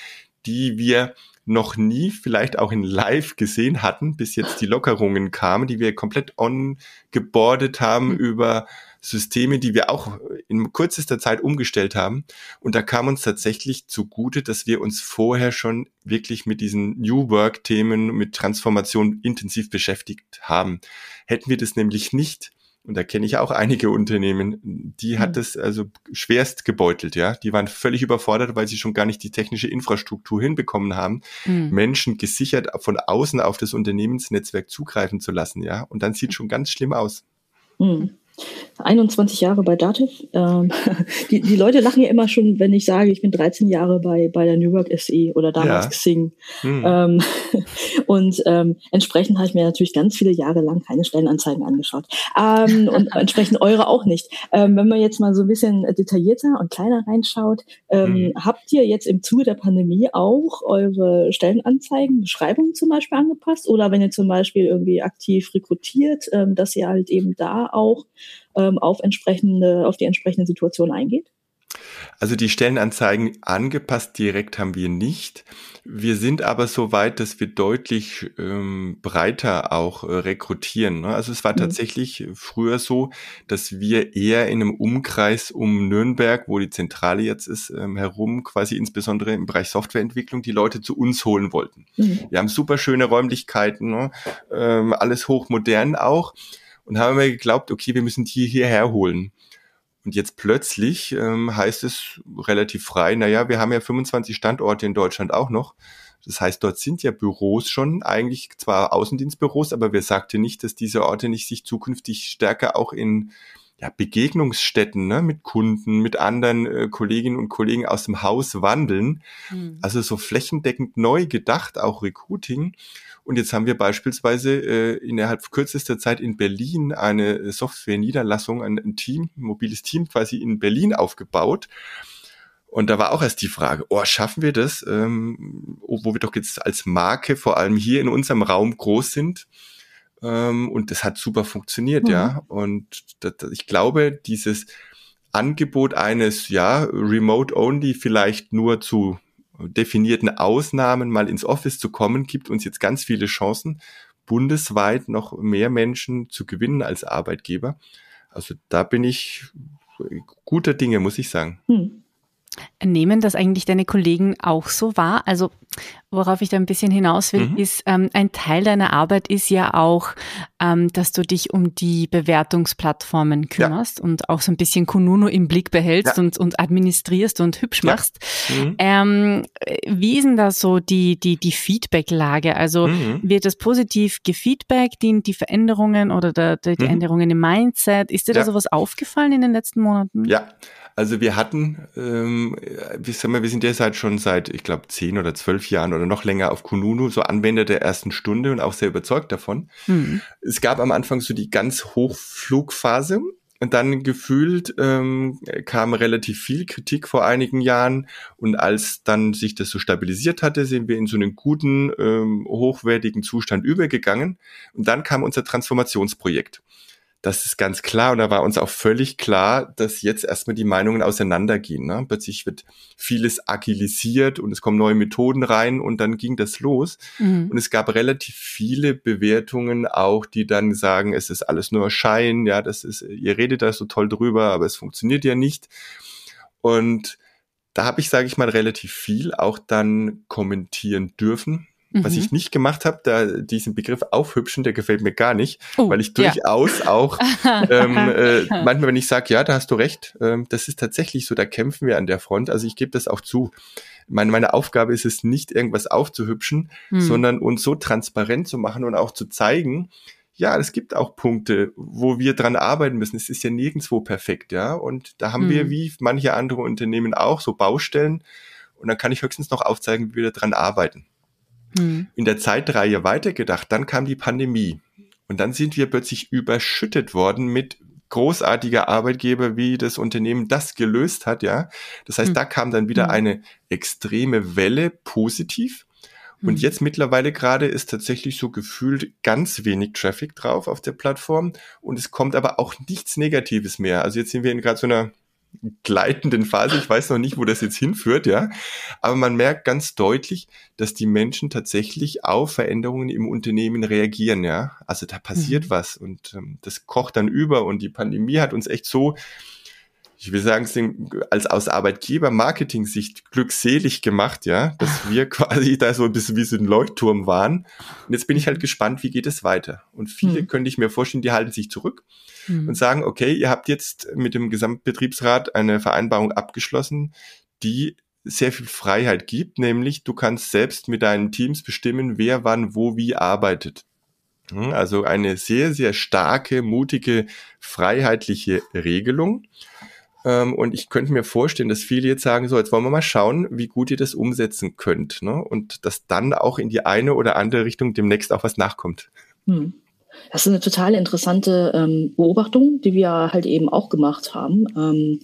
die wir noch nie vielleicht auch in Live gesehen hatten, bis jetzt die Lockerungen kamen, die wir komplett on gebordet haben mhm. über Systeme, die wir auch in kürzester Zeit umgestellt haben. Und da kam uns tatsächlich zugute, dass wir uns vorher schon wirklich mit diesen New Work-Themen, mit Transformation intensiv beschäftigt haben. Hätten wir das nämlich nicht, und da kenne ich auch einige Unternehmen, die hat es mhm. also schwerst gebeutelt, ja. Die waren völlig überfordert, weil sie schon gar nicht die technische Infrastruktur hinbekommen haben, mhm. Menschen gesichert von außen auf das Unternehmensnetzwerk zugreifen zu lassen, ja. Und dann sieht schon ganz schlimm aus. Mhm. 21 Jahre bei Dativ. Ähm, die, die Leute lachen ja immer schon, wenn ich sage, ich bin 13 Jahre bei, bei der New Work SE oder damals ja. Xing. Hm. Ähm, und ähm, entsprechend habe ich mir natürlich ganz viele Jahre lang keine Stellenanzeigen angeschaut. Ähm, und entsprechend eure auch nicht. Ähm, wenn man jetzt mal so ein bisschen detaillierter und kleiner reinschaut, ähm, hm. habt ihr jetzt im Zuge der Pandemie auch eure Stellenanzeigen, Beschreibungen zum Beispiel angepasst? Oder wenn ihr zum Beispiel irgendwie aktiv rekrutiert, dass ihr halt eben da auch ähm, auf entsprechende, auf die entsprechende Situation eingeht? Also die Stellenanzeigen angepasst direkt haben wir nicht. Wir sind aber so weit, dass wir deutlich ähm, breiter auch äh, rekrutieren. Ne? Also es war mhm. tatsächlich früher so, dass wir eher in einem Umkreis um Nürnberg, wo die Zentrale jetzt ist, ähm, herum, quasi insbesondere im Bereich Softwareentwicklung, die Leute zu uns holen wollten. Mhm. Wir haben super schöne Räumlichkeiten, ne? ähm, alles hochmodern auch und haben wir geglaubt, okay, wir müssen die hierher holen. Und jetzt plötzlich ähm, heißt es relativ frei, naja, wir haben ja 25 Standorte in Deutschland auch noch. Das heißt, dort sind ja Büros schon, eigentlich zwar Außendienstbüros, aber wer sagte nicht, dass diese Orte nicht sich zukünftig stärker auch in ja, Begegnungsstätten ne, mit Kunden, mit anderen äh, Kolleginnen und Kollegen aus dem Haus wandeln. Mhm. Also so flächendeckend neu gedacht, auch Recruiting. Und jetzt haben wir beispielsweise äh, innerhalb kürzester Zeit in Berlin eine Software-Niederlassung, ein, ein Team, ein mobiles Team quasi in Berlin aufgebaut. Und da war auch erst die Frage, oh, schaffen wir das, ähm, wo wir doch jetzt als Marke vor allem hier in unserem Raum groß sind. Ähm, und das hat super funktioniert, mhm. ja. Und das, ich glaube, dieses Angebot eines, ja, Remote Only vielleicht nur zu definierten Ausnahmen mal ins Office zu kommen, gibt uns jetzt ganz viele Chancen, bundesweit noch mehr Menschen zu gewinnen als Arbeitgeber. Also da bin ich guter Dinge, muss ich sagen. Hm. Nehmen das eigentlich deine Kollegen auch so wahr? Also worauf ich da ein bisschen hinaus will, mhm. ist, ähm, ein Teil deiner Arbeit ist ja auch, ähm, dass du dich um die Bewertungsplattformen kümmerst ja. und auch so ein bisschen Kununu im Blick behältst ja. und, und administrierst und hübsch ja. machst. Mhm. Ähm, wie ist denn da so die, die, die Feedback-Lage? Also mhm. wird das positiv gefeedbackt, die, die Veränderungen oder der, die, die mhm. Änderungen im Mindset? Ist dir da sowas aufgefallen in den letzten Monaten? Ja, also wir hatten, ähm, wir, sagen wir, wir sind derzeit schon seit, ich glaube, zehn oder zwölf Jahren oder noch länger auf Kununu, so Anwender der ersten Stunde und auch sehr überzeugt davon. Mhm. Es gab am Anfang so die ganz Hochflugphase. Und dann gefühlt ähm, kam relativ viel Kritik vor einigen Jahren. Und als dann sich das so stabilisiert hatte, sind wir in so einen guten, ähm, hochwertigen Zustand übergegangen. Und dann kam unser Transformationsprojekt. Das ist ganz klar und da war uns auch völlig klar, dass jetzt erstmal die Meinungen auseinandergehen. Ne? Plötzlich wird vieles agilisiert und es kommen neue Methoden rein und dann ging das los. Mhm. Und es gab relativ viele Bewertungen auch, die dann sagen, es ist alles nur Schein, ja, das ist, ihr redet da so toll drüber, aber es funktioniert ja nicht. Und da habe ich, sage ich mal, relativ viel auch dann kommentieren dürfen was ich mhm. nicht gemacht habe, da diesen Begriff aufhübschen, der gefällt mir gar nicht, oh, weil ich durchaus ja. auch ähm, äh, manchmal, wenn ich sage, ja, da hast du recht, ähm, das ist tatsächlich so, da kämpfen wir an der Front. Also ich gebe das auch zu. Meine, meine Aufgabe ist es nicht, irgendwas aufzuhübschen, hm. sondern uns so transparent zu machen und auch zu zeigen, ja, es gibt auch Punkte, wo wir dran arbeiten müssen. Es ist ja nirgendwo perfekt, ja. Und da haben hm. wir, wie manche andere Unternehmen auch, so Baustellen. Und dann kann ich höchstens noch aufzeigen, wie wir dran arbeiten. Mhm. In der Zeitreihe weitergedacht, dann kam die Pandemie. Und dann sind wir plötzlich überschüttet worden mit großartiger Arbeitgeber, wie das Unternehmen das gelöst hat, ja. Das heißt, mhm. da kam dann wieder mhm. eine extreme Welle positiv. Und mhm. jetzt mittlerweile gerade ist tatsächlich so gefühlt ganz wenig Traffic drauf auf der Plattform und es kommt aber auch nichts Negatives mehr. Also jetzt sind wir in gerade so einer gleitenden Phase. Ich weiß noch nicht, wo das jetzt hinführt, ja. Aber man merkt ganz deutlich, dass die Menschen tatsächlich auf Veränderungen im Unternehmen reagieren, ja. Also da passiert mhm. was und ähm, das kocht dann über und die Pandemie hat uns echt so ich will sagen, als aus Arbeitgeber-Marketing-Sicht glückselig gemacht, ja, dass wir quasi da so ein bisschen wie so ein Leuchtturm waren. Und jetzt bin ich halt gespannt, wie geht es weiter? Und viele mhm. könnte ich mir vorstellen, die halten sich zurück mhm. und sagen, okay, ihr habt jetzt mit dem Gesamtbetriebsrat eine Vereinbarung abgeschlossen, die sehr viel Freiheit gibt, nämlich du kannst selbst mit deinen Teams bestimmen, wer wann wo wie arbeitet. Also eine sehr, sehr starke, mutige, freiheitliche Regelung. Ähm, und ich könnte mir vorstellen, dass viele jetzt sagen, so, jetzt wollen wir mal schauen, wie gut ihr das umsetzen könnt. Ne? Und dass dann auch in die eine oder andere Richtung demnächst auch was nachkommt. Hm. Das ist eine total interessante ähm, Beobachtung, die wir halt eben auch gemacht haben. Ähm,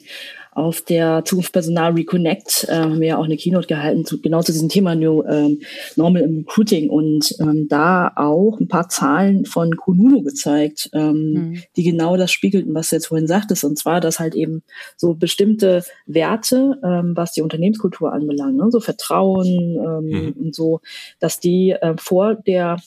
auf der Zukunft Personal Reconnect äh, haben wir ja auch eine Keynote gehalten, zu, genau zu diesem Thema New ähm, Normal im Recruiting und ähm, da auch ein paar Zahlen von Kununu gezeigt, ähm, mhm. die genau das spiegelten, was du jetzt vorhin sagtest, und zwar, dass halt eben so bestimmte Werte, ähm, was die Unternehmenskultur anbelangt, ne, so Vertrauen ähm, mhm. und so, dass die äh, vor der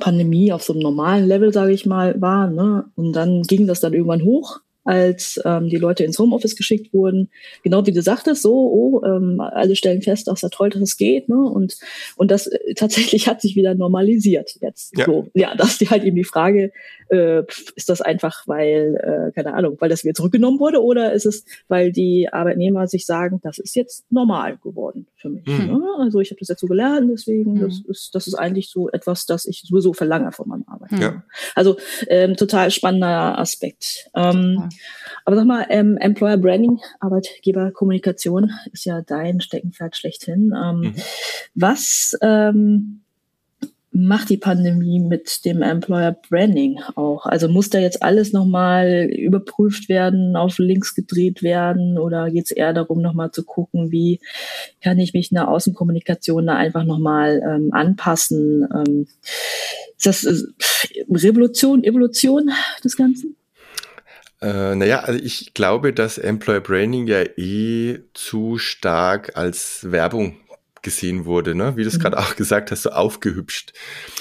Pandemie auf so einem normalen Level, sage ich mal, waren. Ne? Und dann ging das dann irgendwann hoch als ähm, die Leute ins Homeoffice geschickt wurden. Genau wie du sagtest, so, oh, ähm, alle stellen fest, dass da toll, dass es geht. Ne? Und, und das äh, tatsächlich hat sich wieder normalisiert jetzt. Ja. So, ja, das ist halt eben die Frage, äh, ist das einfach, weil, äh, keine Ahnung, weil das wieder zurückgenommen wurde oder ist es, weil die Arbeitnehmer sich sagen, das ist jetzt normal geworden für mich. Mhm. Ne? Also ich habe das jetzt so gelernt, deswegen, mhm. das, ist, das ist eigentlich so etwas, das ich sowieso verlange von meinem Arbeitgeber. Ja. Also ähm, total spannender Aspekt. Ähm, aber sag mal, ähm, Employer Branding, Arbeitgeberkommunikation ist ja dein Steckenpferd schlechthin. Ähm, mhm. Was ähm, macht die Pandemie mit dem Employer Branding auch? Also muss da jetzt alles nochmal überprüft werden, auf Links gedreht werden oder geht es eher darum, nochmal zu gucken, wie kann ich mich in der Außenkommunikation da einfach nochmal ähm, anpassen? Ähm, ist das Revolution, Evolution des Ganzen? Äh, naja, also ich glaube, dass Employer Branding ja eh zu stark als Werbung gesehen wurde, ne? wie du es mhm. gerade auch gesagt hast, so aufgehübscht.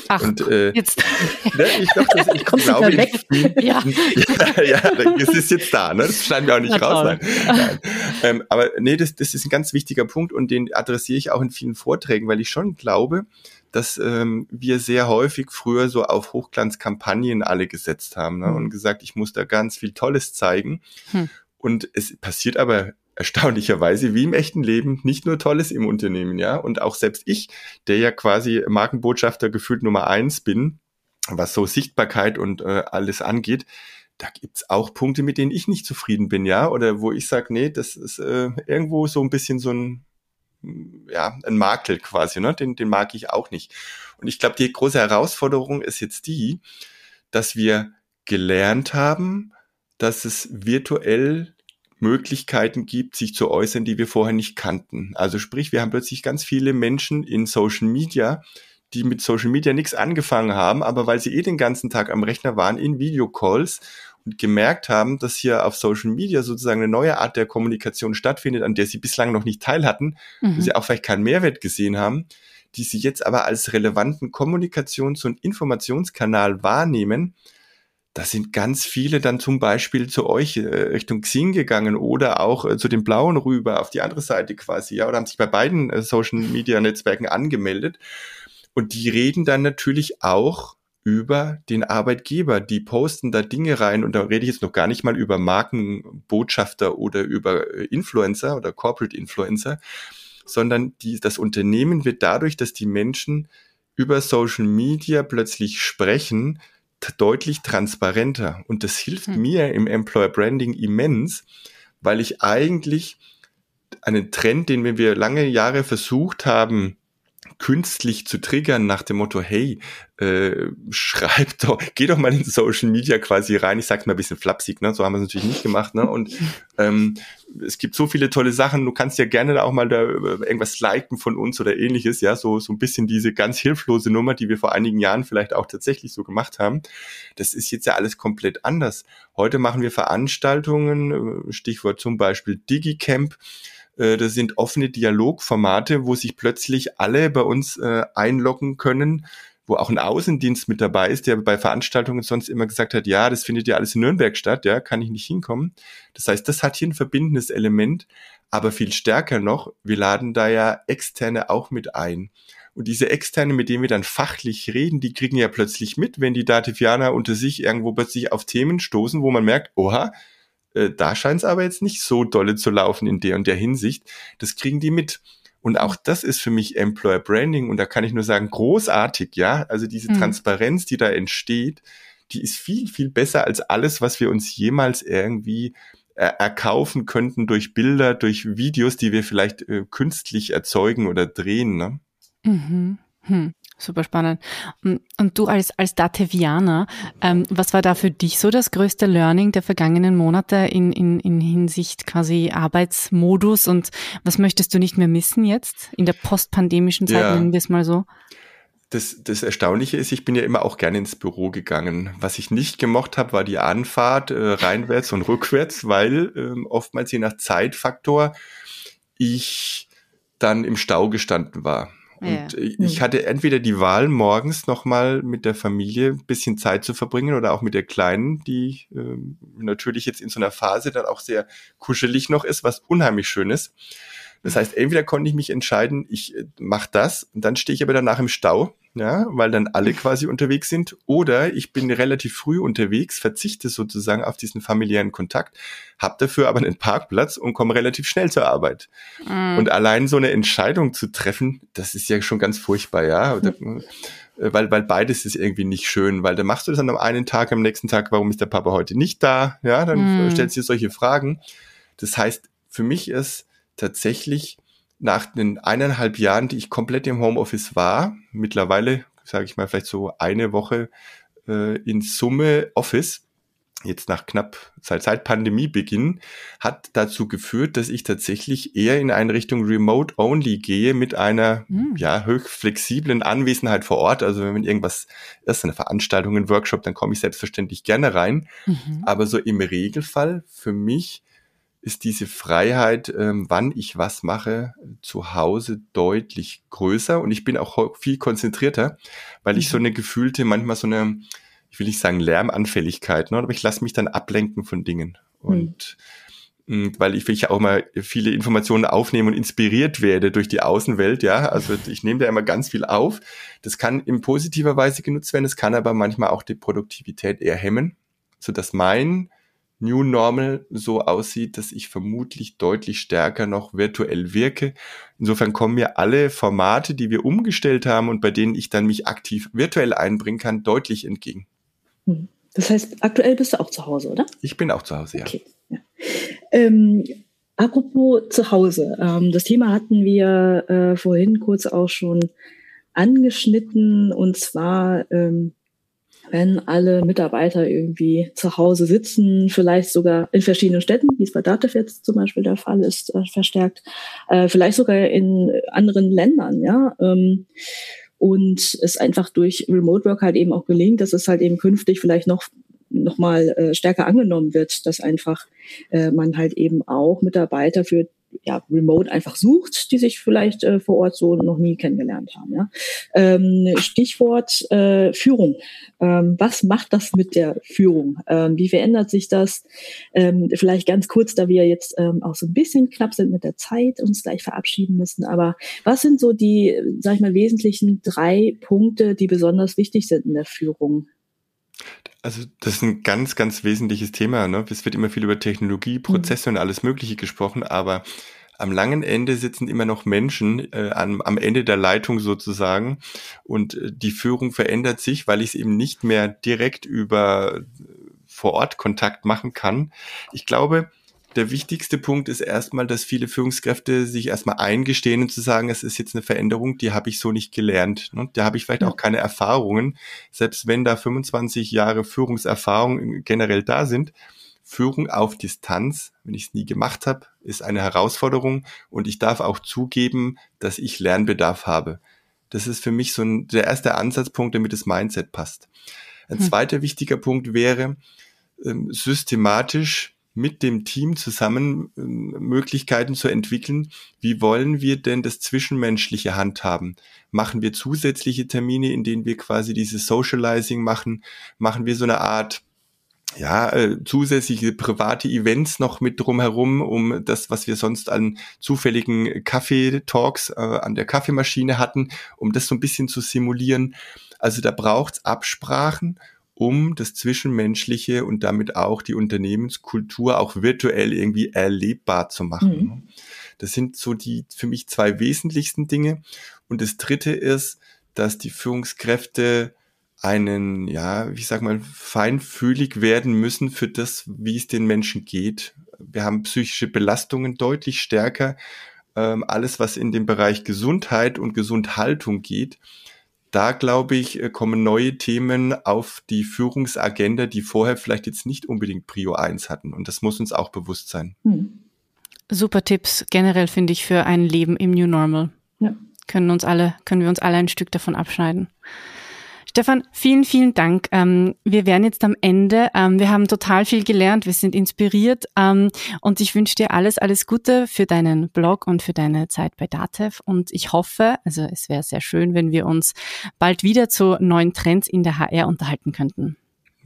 Ach, und, äh, jetzt. Ne, ich glaub, das, ich glaube, weg. ja. ja, ja, es ist jetzt da, ne? das schneiden wir auch nicht Na, raus. Nein. Nein. Ähm, aber nee, das, das ist ein ganz wichtiger Punkt und den adressiere ich auch in vielen Vorträgen, weil ich schon glaube, dass ähm, wir sehr häufig früher so auf Hochglanzkampagnen alle gesetzt haben ne? Mhm. und gesagt, ich muss da ganz viel Tolles zeigen. Hm. Und es passiert aber erstaunlicherweise wie im echten Leben nicht nur Tolles im Unternehmen, ja. Und auch selbst ich, der ja quasi Markenbotschafter gefühlt Nummer eins bin, was so Sichtbarkeit und äh, alles angeht, da gibt's auch Punkte, mit denen ich nicht zufrieden bin, ja, oder wo ich sage, nee, das ist äh, irgendwo so ein bisschen so ein, ja, ein Makel quasi, ne? Den, den mag ich auch nicht. Und ich glaube, die große Herausforderung ist jetzt die, dass wir gelernt haben, dass es virtuell Möglichkeiten gibt, sich zu äußern, die wir vorher nicht kannten. Also sprich, wir haben plötzlich ganz viele Menschen in Social Media, die mit Social Media nichts angefangen haben, aber weil sie eh den ganzen Tag am Rechner waren, in Videocalls und gemerkt haben, dass hier auf Social Media sozusagen eine neue Art der Kommunikation stattfindet, an der sie bislang noch nicht teil hatten, mhm. wo sie auch vielleicht keinen Mehrwert gesehen haben, die sie jetzt aber als relevanten Kommunikations- und Informationskanal wahrnehmen da sind ganz viele dann zum Beispiel zu euch äh, Richtung Xing gegangen oder auch äh, zu den Blauen rüber auf die andere Seite quasi, ja, oder haben sich bei beiden äh, Social Media Netzwerken angemeldet. Und die reden dann natürlich auch über den Arbeitgeber. Die posten da Dinge rein und da rede ich jetzt noch gar nicht mal über Markenbotschafter oder über äh, Influencer oder Corporate Influencer, sondern die, das Unternehmen wird dadurch, dass die Menschen über Social Media plötzlich sprechen, deutlich transparenter. Und das hilft hm. mir im Employer Branding immens, weil ich eigentlich einen Trend, den wir lange Jahre versucht haben, künstlich zu triggern nach dem Motto, hey, äh, schreib doch, geh doch mal in Social Media quasi rein. Ich sag's mal ein bisschen flapsig, ne? So haben wir es natürlich nicht gemacht, ne? Und ähm, es gibt so viele tolle Sachen. Du kannst ja gerne auch mal da äh, irgendwas liken von uns oder ähnliches, ja, so so ein bisschen diese ganz hilflose Nummer, die wir vor einigen Jahren vielleicht auch tatsächlich so gemacht haben. Das ist jetzt ja alles komplett anders. Heute machen wir Veranstaltungen, äh, Stichwort zum Beispiel DigiCamp äh, das sind offene Dialogformate, wo sich plötzlich alle bei uns äh, einloggen können, wo auch ein Außendienst mit dabei ist, der bei Veranstaltungen sonst immer gesagt hat, ja, das findet ja alles in Nürnberg statt, ja, kann ich nicht hinkommen. Das heißt, das hat hier ein verbindendes Element, aber viel stärker noch, wir laden da ja Externe auch mit ein. Und diese Externe, mit denen wir dann fachlich reden, die kriegen ja plötzlich mit, wenn die Dativianer unter sich irgendwo plötzlich auf Themen stoßen, wo man merkt, oha, äh, da scheint es aber jetzt nicht so dolle zu laufen in der und der Hinsicht. Das kriegen die mit. Und auch das ist für mich Employer Branding und da kann ich nur sagen, großartig, ja. Also diese mhm. Transparenz, die da entsteht, die ist viel, viel besser als alles, was wir uns jemals irgendwie äh, erkaufen könnten durch Bilder, durch Videos, die wir vielleicht äh, künstlich erzeugen oder drehen. Ne? Mhm. Hm. Super spannend. Und du als, als Datevianer, ähm, was war da für dich so das größte Learning der vergangenen Monate in, in, in Hinsicht quasi Arbeitsmodus und was möchtest du nicht mehr missen jetzt in der postpandemischen Zeit, ja. nennen wir es mal so? Das, das Erstaunliche ist, ich bin ja immer auch gerne ins Büro gegangen. Was ich nicht gemocht habe, war die Anfahrt äh, reinwärts und rückwärts, weil ähm, oftmals je nach Zeitfaktor ich dann im Stau gestanden war. Und ja. ich hatte entweder die Wahl, morgens nochmal mit der Familie ein bisschen Zeit zu verbringen oder auch mit der Kleinen, die äh, natürlich jetzt in so einer Phase dann auch sehr kuschelig noch ist, was unheimlich schön ist. Das heißt, entweder konnte ich mich entscheiden, ich äh, mache das und dann stehe ich aber danach im Stau, ja, weil dann alle quasi unterwegs sind, oder ich bin relativ früh unterwegs, verzichte sozusagen auf diesen familiären Kontakt, habe dafür aber einen Parkplatz und komme relativ schnell zur Arbeit. Mhm. Und allein so eine Entscheidung zu treffen, das ist ja schon ganz furchtbar, ja. Mhm. weil, weil beides ist irgendwie nicht schön, weil dann machst du das dann am einen Tag, am nächsten Tag, warum ist der Papa heute nicht da? Ja, dann mhm. stellst du dir solche Fragen. Das heißt, für mich ist tatsächlich nach den eineinhalb Jahren, die ich komplett im Homeoffice war, mittlerweile, sage ich mal, vielleicht so eine Woche äh, in Summe Office, jetzt nach knapp seit, seit Pandemiebeginn, hat dazu geführt, dass ich tatsächlich eher in eine Richtung Remote Only gehe mit einer mhm. ja höchst flexiblen Anwesenheit vor Ort. Also wenn irgendwas ist, eine Veranstaltung, ein Workshop, dann komme ich selbstverständlich gerne rein. Mhm. Aber so im Regelfall für mich ist diese Freiheit, ähm, wann ich was mache, zu Hause deutlich größer und ich bin auch viel konzentrierter, weil ich so mhm. eine gefühlte, manchmal so eine, ich will nicht sagen Lärmanfälligkeit, ne, aber ich lasse mich dann ablenken von Dingen und mhm. weil ich will ja auch mal viele Informationen aufnehmen und inspiriert werde durch die Außenwelt, ja. Also ich nehme da immer ganz viel auf. Das kann in positiver Weise genutzt werden, es kann aber manchmal auch die Produktivität eher hemmen, so dass mein New Normal so aussieht, dass ich vermutlich deutlich stärker noch virtuell wirke. Insofern kommen mir alle Formate, die wir umgestellt haben und bei denen ich dann mich aktiv virtuell einbringen kann, deutlich entgegen. Hm. Das heißt, aktuell bist du auch zu Hause, oder? Ich bin auch zu Hause, ja. Okay. ja. Ähm, apropos zu Hause. Ähm, das Thema hatten wir äh, vorhin kurz auch schon angeschnitten und zwar ähm, wenn alle Mitarbeiter irgendwie zu Hause sitzen, vielleicht sogar in verschiedenen Städten, wie es bei Dativ jetzt zum Beispiel der Fall ist, äh, verstärkt, äh, vielleicht sogar in anderen Ländern, ja. Ähm, und es einfach durch Remote Work halt eben auch gelingt, dass es halt eben künftig vielleicht noch noch mal äh, stärker angenommen wird, dass einfach äh, man halt eben auch Mitarbeiter für ja, remote einfach sucht, die sich vielleicht äh, vor Ort so noch nie kennengelernt haben. Ja? Ähm, Stichwort äh, Führung. Ähm, was macht das mit der Führung? Ähm, wie verändert sich das? Ähm, vielleicht ganz kurz, da wir jetzt ähm, auch so ein bisschen knapp sind mit der Zeit, uns gleich verabschieden müssen. Aber was sind so die, sag ich mal, wesentlichen drei Punkte, die besonders wichtig sind in der Führung? Also das ist ein ganz, ganz wesentliches Thema. Ne? Es wird immer viel über Technologie, mhm. Prozesse mhm. und alles Mögliche gesprochen, aber am langen Ende sitzen immer noch Menschen äh, am, am Ende der Leitung sozusagen und äh, die Führung verändert sich, weil ich es eben nicht mehr direkt über äh, vor Ort Kontakt machen kann. Ich glaube, der wichtigste Punkt ist erstmal, dass viele Führungskräfte sich erstmal eingestehen und zu sagen, es ist jetzt eine Veränderung, die habe ich so nicht gelernt. Ne? Da habe ich vielleicht auch keine Erfahrungen, selbst wenn da 25 Jahre Führungserfahrung generell da sind. Führung auf Distanz, wenn ich es nie gemacht habe, ist eine Herausforderung und ich darf auch zugeben, dass ich Lernbedarf habe. Das ist für mich so ein, der erste Ansatzpunkt, damit das Mindset passt. Ein hm. zweiter wichtiger Punkt wäre, ähm, systematisch mit dem Team zusammen äh, Möglichkeiten zu entwickeln. Wie wollen wir denn das Zwischenmenschliche handhaben? Machen wir zusätzliche Termine, in denen wir quasi dieses Socializing machen? Machen wir so eine Art ja, äh, zusätzliche private Events noch mit drumherum, um das, was wir sonst an zufälligen Kaffeetalks äh, an der Kaffeemaschine hatten, um das so ein bisschen zu simulieren. Also da braucht's Absprachen um das Zwischenmenschliche und damit auch die Unternehmenskultur auch virtuell irgendwie erlebbar zu machen. Mhm. Das sind so die für mich zwei wesentlichsten Dinge. Und das dritte ist, dass die Führungskräfte einen, ja, ich sag mal, feinfühlig werden müssen für das, wie es den Menschen geht. Wir haben psychische Belastungen deutlich stärker. Ähm, alles, was in den Bereich Gesundheit und Gesundhaltung geht, da glaube ich, äh, kommen neue Themen auf die Führungsagenda, die vorher vielleicht jetzt nicht unbedingt Prio 1 hatten. Und das muss uns auch bewusst sein. Hm. Super Tipps generell finde ich für ein Leben im New Normal. Ja. Können uns alle, können wir uns alle ein Stück davon abschneiden. Stefan, vielen, vielen Dank. Ähm, wir wären jetzt am Ende. Ähm, wir haben total viel gelernt, wir sind inspiriert ähm, und ich wünsche dir alles, alles Gute für deinen Blog und für deine Zeit bei Datev und ich hoffe, also es wäre sehr schön, wenn wir uns bald wieder zu neuen Trends in der HR unterhalten könnten.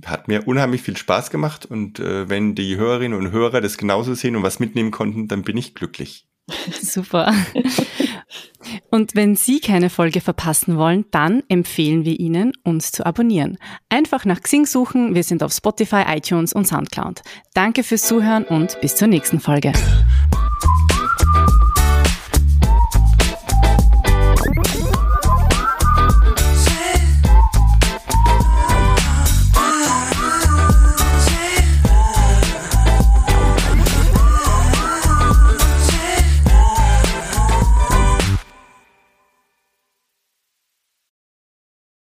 Hat mir unheimlich viel Spaß gemacht und äh, wenn die Hörerinnen und Hörer das genauso sehen und was mitnehmen konnten, dann bin ich glücklich. Super. Und wenn Sie keine Folge verpassen wollen, dann empfehlen wir Ihnen, uns zu abonnieren. Einfach nach Xing suchen, wir sind auf Spotify, iTunes und Soundcloud. Danke fürs Zuhören und bis zur nächsten Folge.